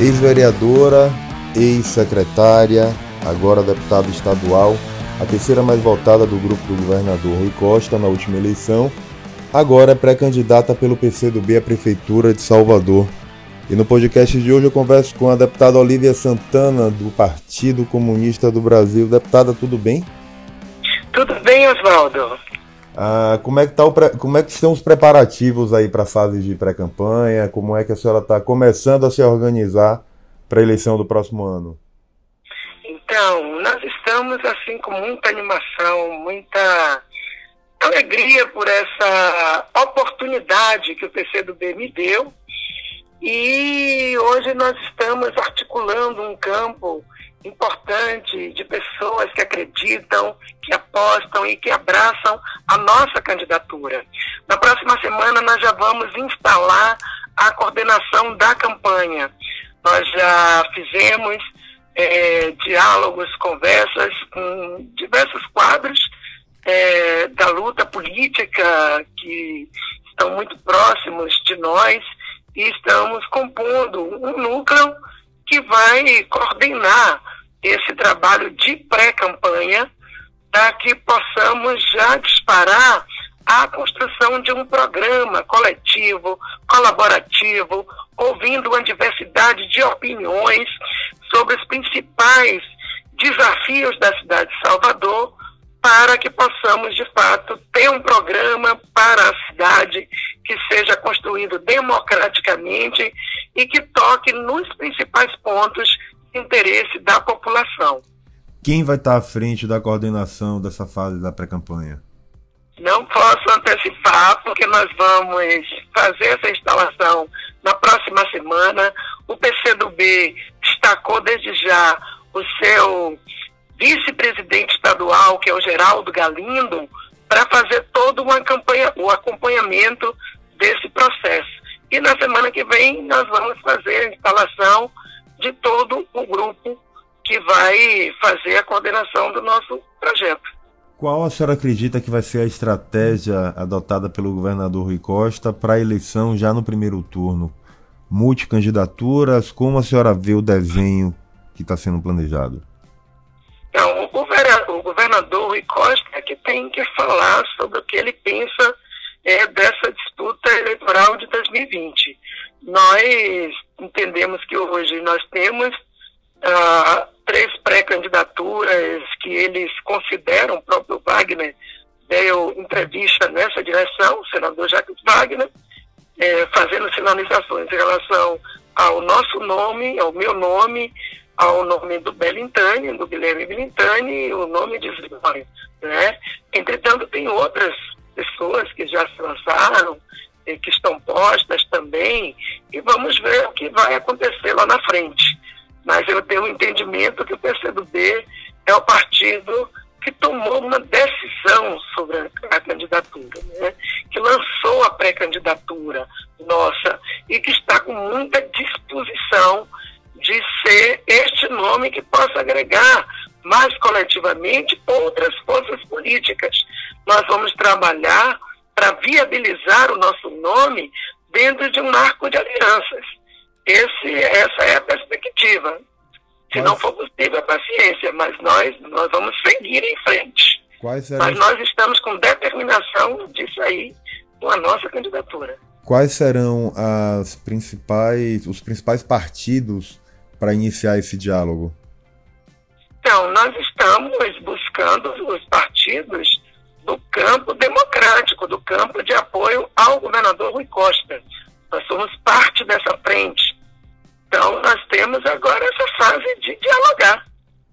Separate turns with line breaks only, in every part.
ex-vereadora, ex-secretária, agora deputada estadual, a terceira mais votada do grupo do governador Rui Costa na última eleição, agora é pré-candidata pelo PCdoB à Prefeitura de Salvador. E no podcast de hoje eu converso com a deputada Olivia Santana, do Partido Comunista do Brasil. Deputada, tudo bem?
Tudo bem, Oswaldo.
Ah, como, é que tá o pré... como é que estão os preparativos aí para a fase de pré-campanha? Como é que a senhora está começando a se organizar para a eleição do próximo ano?
Então, nós estamos assim com muita animação, muita alegria por essa oportunidade que o PCdoB me deu. E hoje nós estamos articulando um campo importante de pessoas que acreditam, que apostam e que abraçam a nossa candidatura. Na próxima semana nós já vamos instalar a coordenação da campanha. Nós já fizemos é, diálogos, conversas com diversos quadros é, da luta política que estão muito próximos de nós e estamos compondo um núcleo que vai coordenar esse trabalho de pré-campanha para que possamos já disparar a construção de um programa coletivo, colaborativo, ouvindo uma diversidade de opiniões sobre os principais desafios da cidade de Salvador, para que possamos, de fato, ter um programa para a cidade que seja construído democraticamente e que toque nos principais pontos interesse da população.
Quem vai estar à frente da coordenação dessa fase da pré-campanha?
Não posso antecipar, porque nós vamos fazer essa instalação na próxima semana. O PCdoB destacou desde já o seu vice-presidente estadual, que é o Geraldo Galindo, para fazer todo uma campanha, o acompanhamento desse processo. E na semana que vem nós vamos fazer a instalação de todo o grupo que vai fazer a coordenação do nosso projeto.
Qual a senhora acredita que vai ser a estratégia adotada pelo governador Rui Costa para a eleição já no primeiro turno? Multicandidaturas? Como a senhora vê o desenho que está sendo planejado?
Então, o governador Rui Costa é que tem que falar sobre o que ele pensa é, dessa disputa eleitoral de 2020. Nós entendemos que hoje nós temos ah, três pré-candidaturas que eles consideram, o próprio Wagner deu entrevista nessa direção, o senador Jacques Wagner, é, fazendo sinalizações em relação ao nosso nome, ao meu nome, ao nome do Belintani, do Guilherme Belintani, o nome de Zidório, né? Entretanto, tem outras pessoas que já se lançaram, e que estão postas também, e vamos ver o que vai acontecer lá na frente mas eu tenho um entendimento que o PCdoB é o partido que tomou uma decisão sobre a, candidatura, né? que lançou a pré-candidatura nossa e que está com muita disposição de ser este nome que possa agregar mais coletivamente outras forças políticas. Nós vamos trabalhar para viabilizar o nosso nome dentro de um marco de alianças. Esse, essa é a perspectiva. Se não for possível, a paciência, mas nós, nós vamos seguir em frente. Mas nós estamos com determinação de sair com a nossa candidatura.
Quais serão as principais, os principais partidos para iniciar esse diálogo?
Então, nós estamos buscando os partidos do campo democrático, do campo de apoio ao governador Rui Costa. Nós somos parte dessa frente. Então, nós temos agora essa fase de dialogar.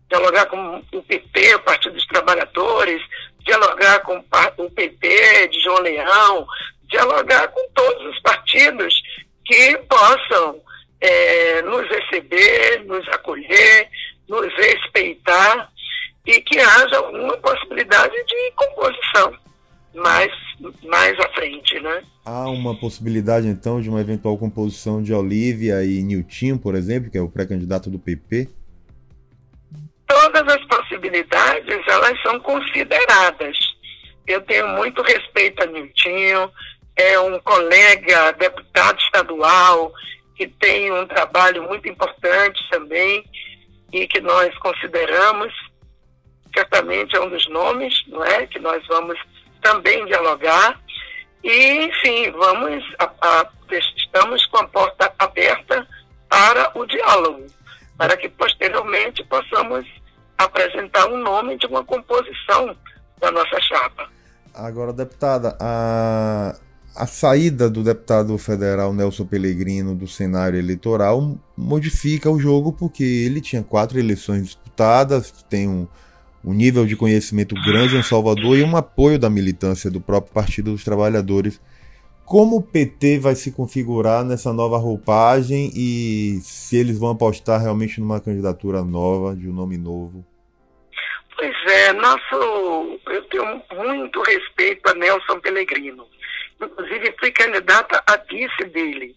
Dialogar com o PP, o Partido dos Trabalhadores, dialogar com o PP de João Leão, dialogar com todos os partidos que possam é, nos receber, nos acolher, nos respeitar e que haja alguma possibilidade de composição mais, mais à frente, né?
Há uma possibilidade, então, de uma eventual composição de Olivia e Nilton, por exemplo, que é o pré-candidato do PP?
Todas as possibilidades, elas são consideradas. Eu tenho muito respeito a Nilton, é um colega deputado estadual, que tem um trabalho muito importante também e que nós consideramos, certamente é um dos nomes, não é? Que nós vamos também dialogar. E, enfim, vamos, a, a, estamos com a porta aberta para o diálogo, para que posteriormente possamos apresentar um nome de uma composição da nossa chapa.
Agora, deputada, a, a saída do deputado federal Nelson Pellegrino do cenário eleitoral modifica o jogo porque ele tinha quatro eleições disputadas, tem um, um nível de conhecimento grande em Salvador e um apoio da militância do próprio Partido dos Trabalhadores. Como o PT vai se configurar nessa nova roupagem e se eles vão apostar realmente numa candidatura nova, de um nome novo?
Pois é, nosso, eu tenho muito respeito a Nelson Pellegrino. Inclusive, fui candidata a vice dele.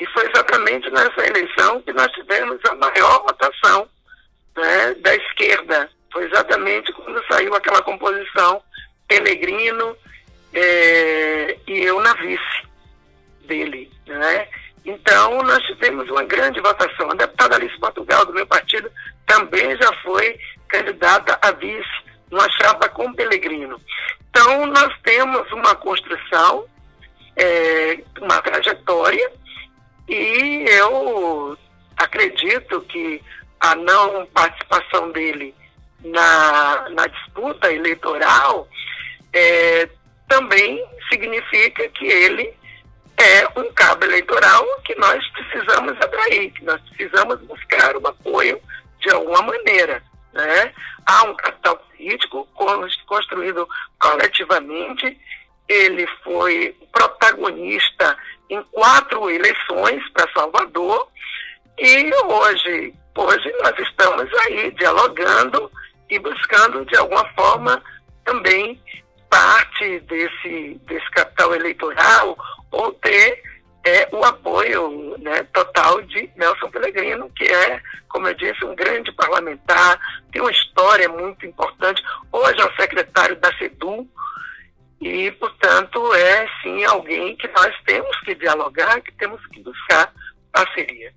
E foi exatamente nessa eleição que nós tivemos a maior votação. Foi exatamente quando saiu aquela composição Pellegrino é, e eu na vice dele. Né? Então, nós tivemos uma grande votação. A deputada Alice Portugal, do meu partido, também já foi candidata a vice numa chapa com Pelegrino. Então, nós temos uma construção, é, uma trajetória, e eu acredito que a não participação dele na, na disputa eleitoral é, também significa que ele é um cabo eleitoral que nós precisamos atrair, que nós precisamos buscar o apoio de alguma maneira. Né? Há um capital político construído coletivamente, ele foi protagonista em quatro eleições para Salvador e hoje, hoje nós estamos aí dialogando e buscando de alguma forma também parte desse, desse capital eleitoral ou ter é o apoio né, total de Nelson Pellegrino, que é, como eu disse, um grande parlamentar, tem uma história muito importante. Hoje é o secretário da SEDU e, portanto, é sim alguém que nós temos que dialogar, que temos que buscar parceria.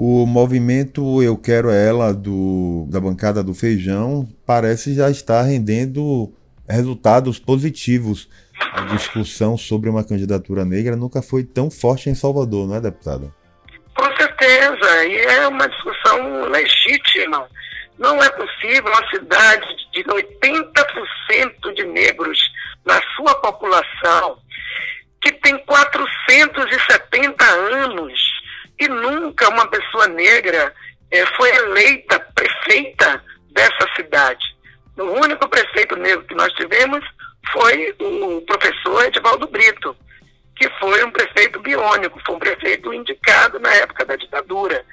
O movimento Eu Quero Ela do, da bancada do Feijão parece já estar rendendo resultados positivos a discussão sobre uma candidatura negra nunca foi tão forte em Salvador, não é, deputada?
Com certeza, e é uma discussão legítima. Não é possível uma cidade de 80% de negros na sua população, que tem 470 anos, e nunca uma pessoa negra eh, foi eleita prefeita dessa cidade. O único prefeito negro que nós tivemos foi o professor Edivaldo Brito, que foi um prefeito biônico, foi um prefeito indicado na época da ditadura.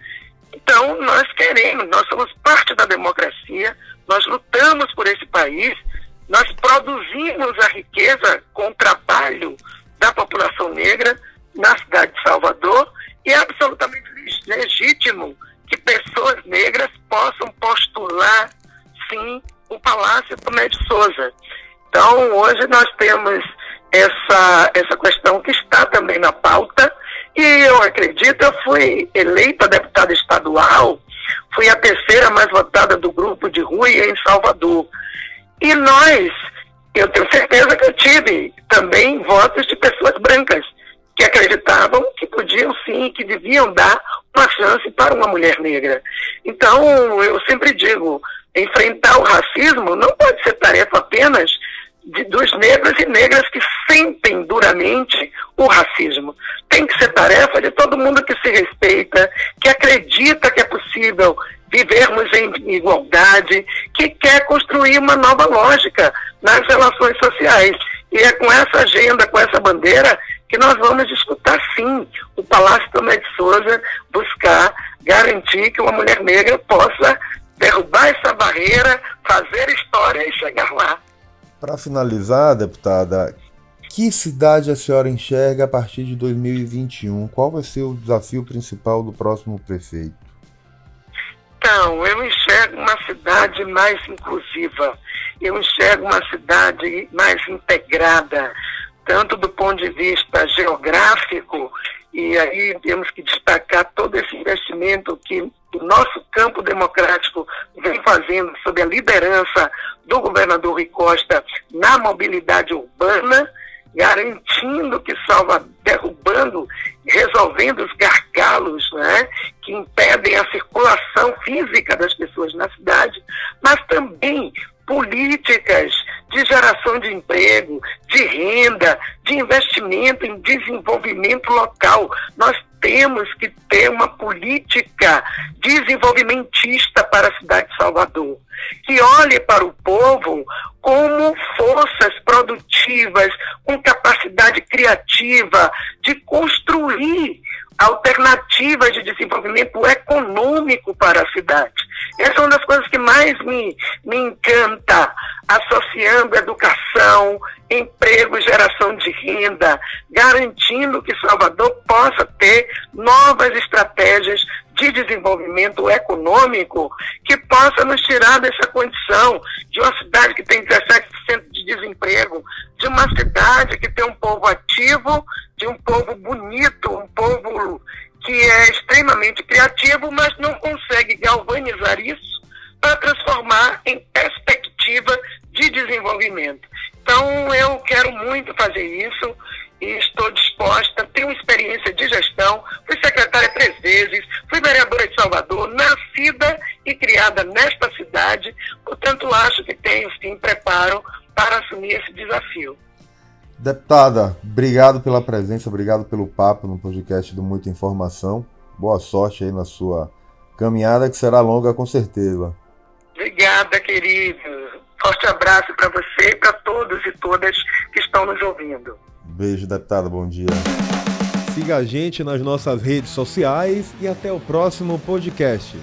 Então, nós queremos, nós somos parte da democracia, nós lutamos por esse país, nós produzimos a riqueza com o trabalho da população negra na cidade de Salvador e é absolutamente legítimo que pessoas negras possam postular, sim, o Palácio Tomé de Souza. Então, hoje nós temos essa, essa questão que está também na pauta, e eu acredito, eu fui eleita deputada estadual, fui a terceira mais votada do grupo de Rui em Salvador. E nós, eu tenho certeza que eu tive também votos de pessoas brancas, que acreditavam que podiam sim, que deviam dar uma chance para uma mulher negra. Então, eu sempre digo, enfrentar o racismo não pode ser tarefa apenas de, dos negros e negras que sentem duramente o racismo. Tem que ser tarefa de todo mundo que se respeita, que acredita que é possível vivermos em igualdade, que quer construir uma nova lógica nas relações sociais. E é com essa agenda, com essa bandeira, que nós vamos disputar sim o Palácio Tomé de Souza, buscar garantir que uma mulher negra possa derrubar essa barreira, fazer história e chegar lá.
Para finalizar, deputada, que cidade a senhora enxerga a partir de 2021? Qual vai ser o desafio principal do próximo prefeito?
Então, eu enxergo uma cidade mais inclusiva, eu enxergo uma cidade mais integrada, tanto do ponto de vista geográfico e aí temos que destacar todo esse investimento que o nosso campo democrático vem fazendo sob a liderança do governador Rui Costa na mobilidade urbana, garantindo que salva, derrubando, resolvendo os gargalos né, que impedem a circulação física das pessoas na cidade, mas também políticas de geração de emprego, desenvolvimento local. Nós temos que ter uma política desenvolvimentista para a cidade de Salvador, que olhe para o povo como forças produtivas, com capacidade criativa de construir alternativas de desenvolvimento econômico para a cidade. Essa é uma das coisas que mais me, me encanta, associando educação, emprego, geração de renda, garantindo que Salvador possa ter novas estratégias de desenvolvimento econômico que possa nos tirar dessa condição de uma cidade que tem 17% de desemprego, de uma cidade que tem um povo ativo, de um povo bonito, um povo que é extremamente criativo, mas não consegue galvanizar isso para transformar em perspectiva de desenvolvimento. Então, eu quero muito fazer isso e estou disposta, tenho experiência de gestão, fui secretária três vezes, fui vereadora de Salvador, nascida e criada nesta cidade, portanto, acho que tenho sim preparo para assumir esse desafio.
Deputada, obrigado pela presença, obrigado pelo papo no podcast do Muita Informação. Boa sorte aí na sua caminhada, que será longa com certeza.
Obrigada, querido. Forte abraço para você e para todos e todas que estão nos ouvindo.
Beijo, deputada. Bom dia.
Siga a gente nas nossas redes sociais e até o próximo podcast.